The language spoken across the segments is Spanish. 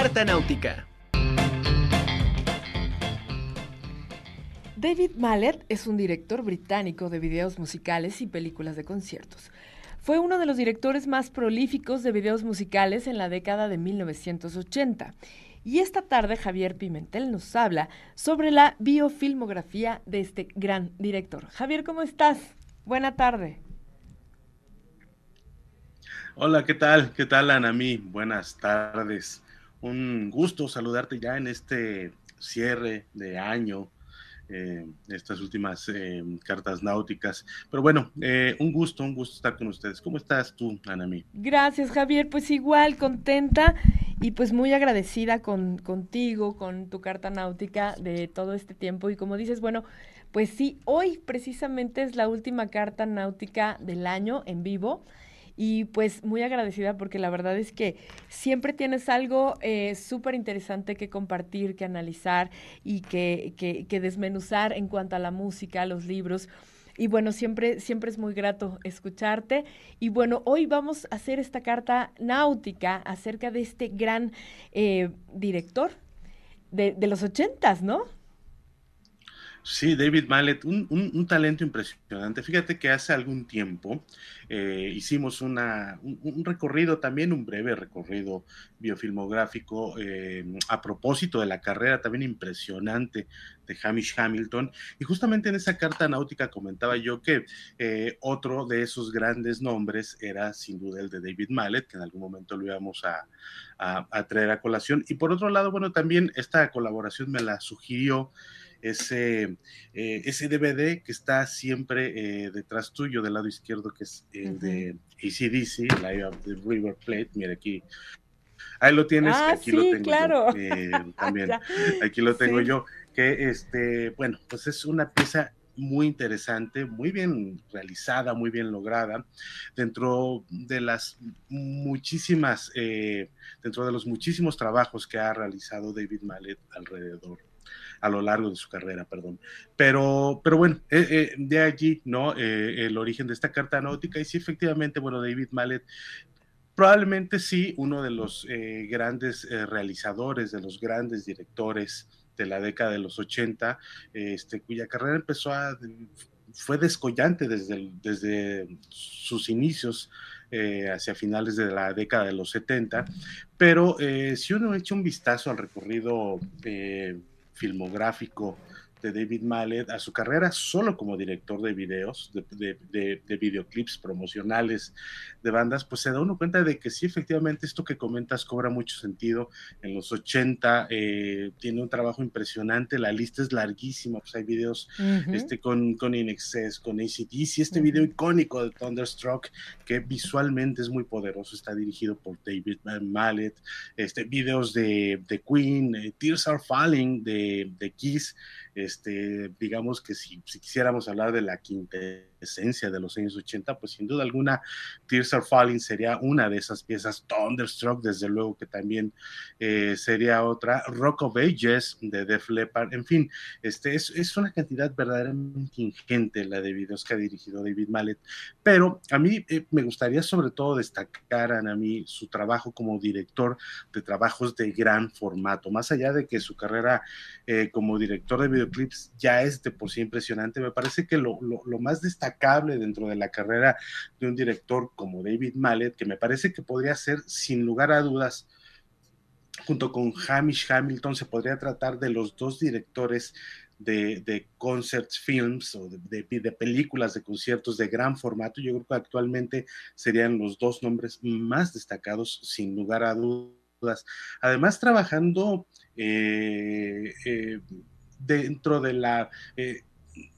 Carta Náutica. David Mallet es un director británico de videos musicales y películas de conciertos. Fue uno de los directores más prolíficos de videos musicales en la década de 1980. Y esta tarde Javier Pimentel nos habla sobre la biofilmografía de este gran director. Javier, ¿cómo estás? Buena tarde. Hola, ¿qué tal? ¿Qué tal, Anami? Buenas tardes. Un gusto saludarte ya en este cierre de año eh, estas últimas eh, cartas náuticas. Pero bueno, eh, un gusto, un gusto estar con ustedes. ¿Cómo estás tú, Anami? Gracias, Javier. Pues igual, contenta y pues muy agradecida con, contigo, con tu carta náutica de todo este tiempo. Y como dices, bueno, pues sí, hoy precisamente es la última carta náutica del año en vivo y pues muy agradecida porque la verdad es que siempre tienes algo eh, súper interesante que compartir, que analizar y que, que, desmenuzar en cuanto a la música, los libros. Y bueno, siempre, siempre es muy grato escucharte. Y bueno, hoy vamos a hacer esta carta náutica acerca de este gran eh, director de, de los ochentas, ¿no? Sí, David Mallet, un, talento impresionante. Fíjate que hace algún tiempo eh, hicimos una, un, recorrido, también un breve recorrido biofilmográfico eh, a propósito de la carrera también impresionante de Hamish Hamilton. Y justamente en esa carta náutica comentaba yo que eh, otro de esos grandes nombres era sin duda el de David Mallet, que en algún momento lo íbamos a, a traer a colación. Y por otro lado, bueno, también esta colaboración me la sugirió ese, eh, ese DVD que está siempre eh, detrás tuyo, del lado izquierdo, que es el de ACDC, Live of the River Plate. Mira aquí. Ahí lo tienes, ah, aquí lo tengo claro. yo, eh, también. aquí lo tengo yo. Que este, bueno, pues es una pieza muy interesante, muy bien realizada, muy bien lograda, dentro de las muchísimas, dentro de los muchísimos trabajos que ha realizado David Mallet alrededor a lo largo de su carrera, perdón. Pero, pero bueno, eh, eh, de allí, ¿no? Eh, el origen de esta carta náutica y sí, efectivamente, bueno, David Mallet probablemente sí, uno de los grandes realizadores, de los grandes directores de la década de los 80, este, cuya carrera empezó a, fue descollante desde, desde sus inicios hacia finales de la década de los 70, pero si uno echa un vistazo al recorrido filmográfico de David Mallet a su carrera solo como director de videos, de, videoclips promocionales de bandas, pues se da uno cuenta de que sí, efectivamente, esto que comentas cobra mucho sentido. En los 80 eh, tiene un trabajo impresionante, la lista es larguísima, pues hay videos este, con, con In Excess, con ACDC, este video icónico de Thunderstruck, que visualmente es muy poderoso, está dirigido por David Mallet, este, videos de, de Queen, eh, Tears Are Falling de, de Kiss, este, digamos que si, si quisiéramos hablar de la quinta esencia de los años 80, pues sin duda alguna Tears Are Falling sería una de esas piezas, Thunderstruck desde luego que también eh, sería otra, Rock of Ages de Def Leppard, en fin, este es, una cantidad verdaderamente ingente la de videos que ha dirigido David Mallet, pero a mí eh, me gustaría sobre todo destacar a mí su trabajo como director de trabajos de gran formato, más allá de que su carrera eh, como director de videoclips ya es de por sí impresionante, me parece que lo, lo más destacado cable dentro de la carrera de un director como David Mallet, que me parece que podría ser, sin lugar a dudas, junto con Hamish Hamilton, se podría tratar de los dos directores de, de concerts films o de, de, películas de conciertos de gran formato. Yo creo que actualmente serían los dos nombres más destacados, sin lugar a dudas. Además, trabajando eh, eh, dentro de la eh,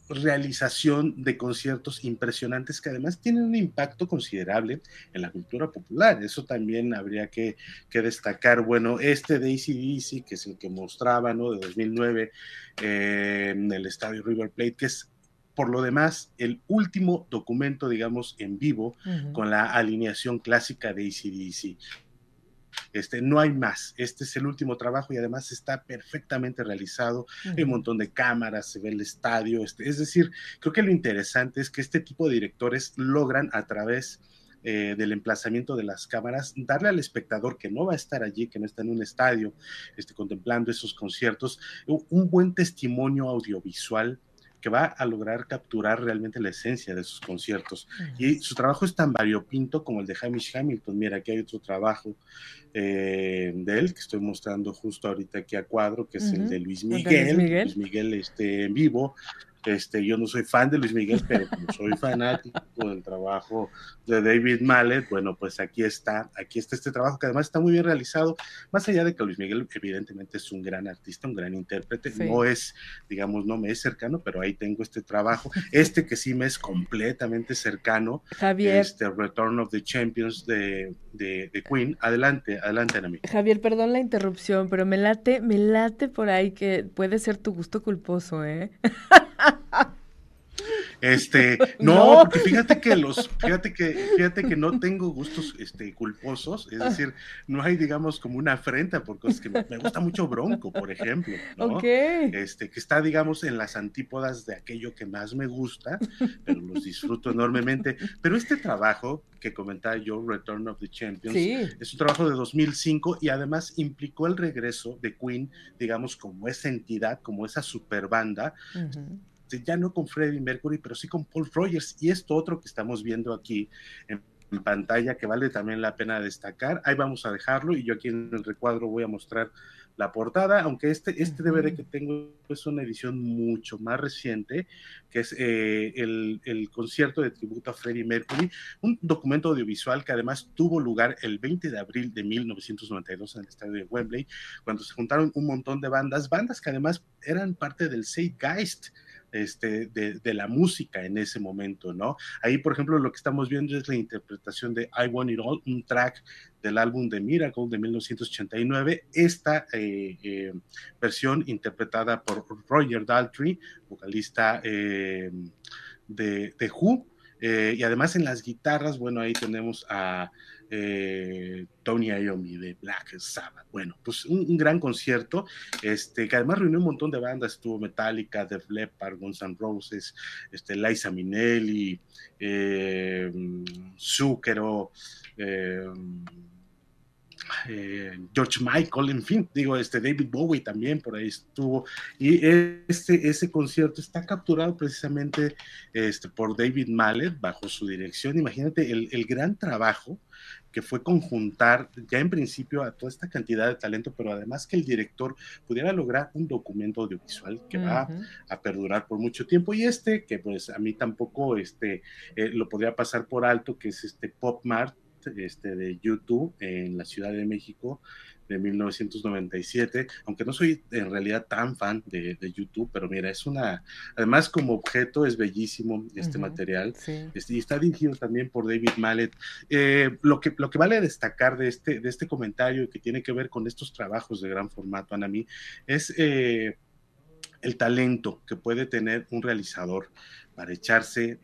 realización de conciertos impresionantes que además tienen un impacto considerable en la cultura popular. Eso también habría que, destacar. Bueno, este de ACDC, que es el que mostraba, ¿no? De 2009 eh, en el estadio River Plate, que es por lo demás, el último documento, digamos, en vivo con la alineación clásica de ACDC. Este, no hay más. Este es el último trabajo y además está perfectamente realizado. Hay un montón de cámaras, se ve el estadio. Este, es decir, creo que lo interesante es que este tipo de directores logran a través eh, del emplazamiento de las cámaras, darle al espectador que no va a estar allí, que no está en un estadio, este, contemplando esos conciertos, un buen testimonio audiovisual que va a lograr capturar realmente la esencia de sus conciertos. Y su trabajo es tan variopinto como el de Hamish Hamilton. Mira, aquí hay otro trabajo eh, de él que estoy mostrando justo ahorita aquí a cuadro, que es el de Luis Miguel. Luis Miguel, este, en vivo. Este, yo no soy fan de Luis Miguel, pero como soy fanático del trabajo de David Mallet, bueno, pues aquí está, aquí está este trabajo que además está muy bien realizado, más allá de que Luis Miguel evidentemente es un gran artista, un gran intérprete, no es, digamos, no me es cercano, pero ahí tengo este trabajo, este que sí me es completamente cercano, Javier. este Return of the Champions de, de, Queen, adelante, adelante, Anami. Javier, perdón la interrupción, pero me late, me late por ahí que puede ser tu gusto culposo, ¿eh? Este, no, porque fíjate que los, fíjate que, fíjate que no tengo gustos este, culposos, es decir, no hay, digamos, como una afrenta por cosas que me, gusta mucho Bronco, por ejemplo, ¿no? Este, que está, digamos, en las antípodas de aquello que más me gusta, pero los disfruto enormemente. Pero este trabajo que comentaba yo, Return of the Champions, es un trabajo de 2005 y además implicó el regreso de Queen, digamos, como esa entidad, como esa super banda, este, ya no con Freddie Mercury, pero sí con Paul Rogers. Y esto otro que estamos viendo aquí en, pantalla, que vale también la pena destacar, ahí vamos a dejarlo y yo aquí en el recuadro voy a mostrar la portada, aunque este, este DVD que tengo es una edición mucho más reciente, que es eh, el, el, concierto de tributo a Freddie Mercury, un documento audiovisual que además tuvo lugar el 20 de abril de 1992 en el estadio de Wembley, cuando se juntaron un montón de bandas, bandas que además eran parte del Zeitgeist, este, de, la música en ese momento, ¿no? Ahí, por ejemplo, lo que estamos viendo es la interpretación de I Want It All, un track del álbum de Miracle de 1989. Esta eh, eh, versión interpretada por Roger Daltrey, vocalista eh, de, de Who, y además en las guitarras, bueno, ahí tenemos a eh, Tony Iommi de Black Sabbath. Bueno, pues un, gran concierto, este, que además reunió un montón de bandas, estuvo Metallica, Def Leppard, Guns N' Roses, este, Liza Minnelli, eh, Zucchero, eh, George Michael, en fin, digo, este David Bowie también por ahí estuvo. Y este, ese concierto está capturado precisamente este, por David Mallet bajo su dirección. Imagínate el gran trabajo que fue conjuntar ya en principio a toda esta cantidad de talento, pero además que el director pudiera lograr un documento audiovisual que va a perdurar por mucho tiempo. Y este, que pues a mí tampoco este, eh, lo podría pasar por alto, que es este Pop Mart este, de YouTube en la Ciudad de México, de 1997, aunque no soy en realidad tan fan de, YouTube, pero mira, es una, además como objeto es bellísimo este material, este, y está dirigido también por David Mallet. Eh, lo, que, lo que vale destacar de este, de este comentario que tiene que ver con estos trabajos de gran formato, Anami, es... Eh, el talento que puede tener un realizador para echarse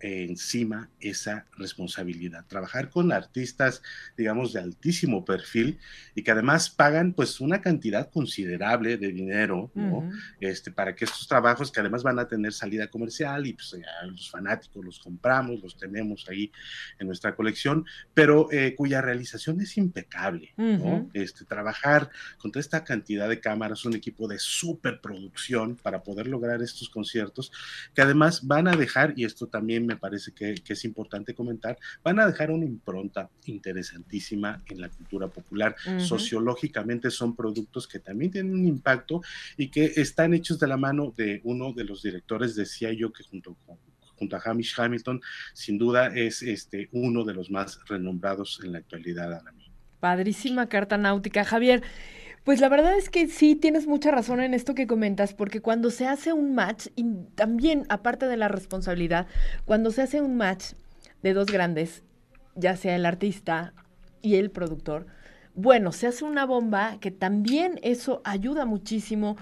encima esa responsabilidad. Trabajar con artistas, digamos, de altísimo perfil y que además pagan pues una cantidad considerable de dinero, ¿no? este, para que estos trabajos que además van a tener salida comercial y pues los fanáticos los compramos, los tenemos ahí en nuestra colección, pero eh, cuya realización es impecable, ¿no? Este, trabajar con toda esta cantidad de cámaras, un equipo de superproducción para poder lograr estos conciertos que además van a dejar, y esto también me parece que, es importante comentar, van a dejar una impronta interesantísima en la cultura popular. Sociológicamente son productos que también tienen un impacto y que están hechos de la mano de uno de los directores, decía yo, que junto con junto a Hamish Hamilton, sin duda es este uno de los más renombrados en la actualidad, Ana. Padrísima carta náutica. Javier, pues la verdad es que sí tienes mucha razón en esto que comentas, porque cuando se hace un match, y también aparte de la responsabilidad, cuando se hace un match de dos grandes, ya sea el artista y el productor, bueno, se hace una bomba que también eso ayuda muchísimo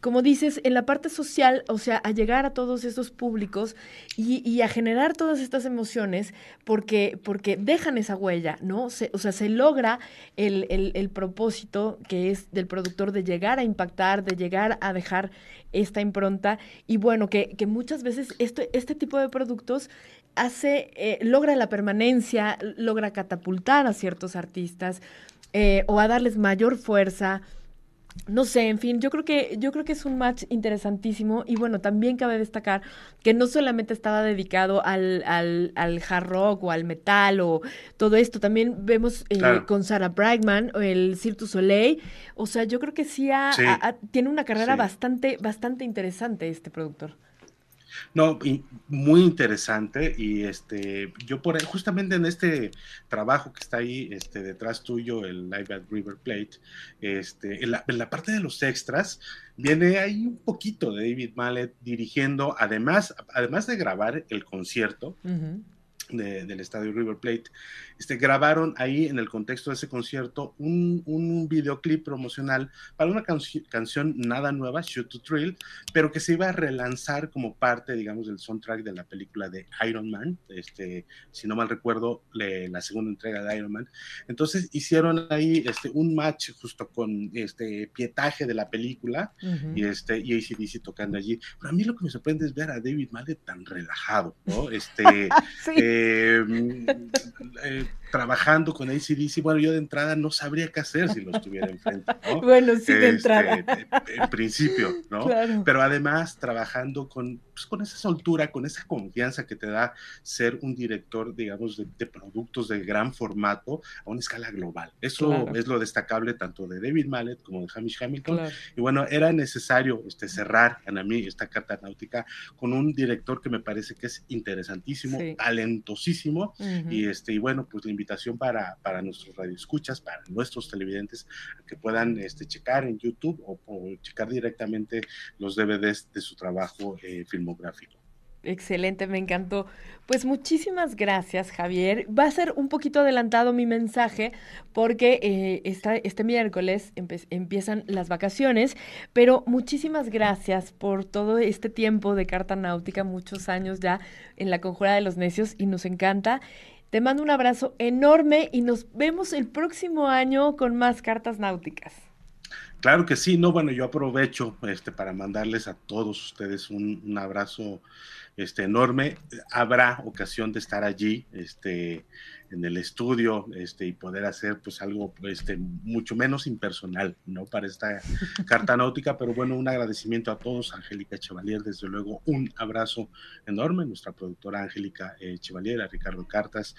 como dices, en la parte social, o sea, a llegar a todos esos públicos y, a generar todas estas emociones porque, porque dejan esa huella, ¿no? o sea, se logra el, propósito que es del productor de llegar a impactar, de llegar a dejar esta impronta y bueno, que, muchas veces este, este tipo de productos hace, eh, logra la permanencia, logra catapultar a ciertos artistas eh, o a darles mayor fuerza no sé, en fin, yo creo que yo creo que es un match interesantísimo y bueno, también cabe destacar que no solamente estaba dedicado al, al, al hard rock o al metal o todo esto, también vemos eh, con Sarah Brightman el Cirque du Soleil, o sea, yo creo que sí, tiene una carrera bastante bastante interesante este productor. No, muy interesante y este, yo por justamente en este trabajo que está ahí este, detrás tuyo, el Live at River Plate, este, en, la, parte de los extras, viene ahí un poquito de David Mallet dirigiendo, además, además de grabar el concierto, del estadio River Plate, este, grabaron ahí en el contexto de ese concierto un, un videoclip promocional para una canción nada nueva, Shoot to Thrill, pero que se iba a relanzar como parte, digamos, del soundtrack de la película de Iron Man, este, si no mal recuerdo, la segunda entrega de Iron Man. Entonces hicieron ahí este, un match justo con este pietaje de la película y, este, y ACDC tocando allí. Pero a mí lo que me sorprende es ver a David Mallet tan relajado, ¿no? Este, eh, Em, eh, trabajando con ACDC, bueno, yo de entrada no sabría qué hacer si lo estuviera enfrente, ¿no? Bueno, sí, de entrada. Este, en principio, ¿no? Pero además trabajando con, pues, con esa soltura, con esa confianza que te da ser un director, digamos, de, productos de gran formato a una escala global. Eso es lo destacable tanto de David Mallet como de Hamish Hamilton. Y bueno, era necesario este, cerrar, a mí, esta carta náutica con un director que me parece que es interesantísimo, talentosísimo, y, este, y bueno, pues la invitación para, para nuestros radioescuchas, para nuestros televidentes, que puedan este, checar en YouTube o, checar directamente los DVDs de su trabajo eh, Excelente, me encantó. Pues muchísimas gracias, Javier. Va a ser un poquito adelantado mi mensaje porque eh, este miércoles empiezan las vacaciones, pero muchísimas gracias por todo este tiempo de carta náutica, muchos años ya en la conjura de los necios y nos encanta. Te mando un abrazo enorme y nos vemos el próximo año con más cartas náuticas. Claro que sí, no, bueno, yo aprovecho este, para mandarles a todos ustedes un, abrazo este, enorme. Habrá ocasión de estar allí, este, en el estudio este, y poder hacer pues algo este, mucho menos impersonal, ¿no? Para esta carta náutica, pero bueno, un agradecimiento a todos, Angélica Chevalier, desde luego un abrazo enorme, nuestra productora Angélica eh, Chevalier, a Ricardo Cartas,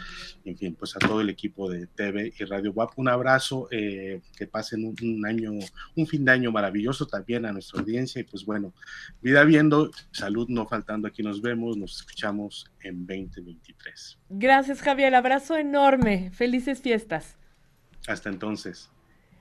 en fin, pues a todo el equipo de TV y Radio WAP, un abrazo, eh, que pasen un, año, un fin de año maravilloso también a nuestra audiencia. Y pues bueno, vida viendo, salud no faltando, aquí nos vemos, nos escuchamos en 2023. Gracias Javier, abrazo enorme. Felices fiestas. Hasta entonces.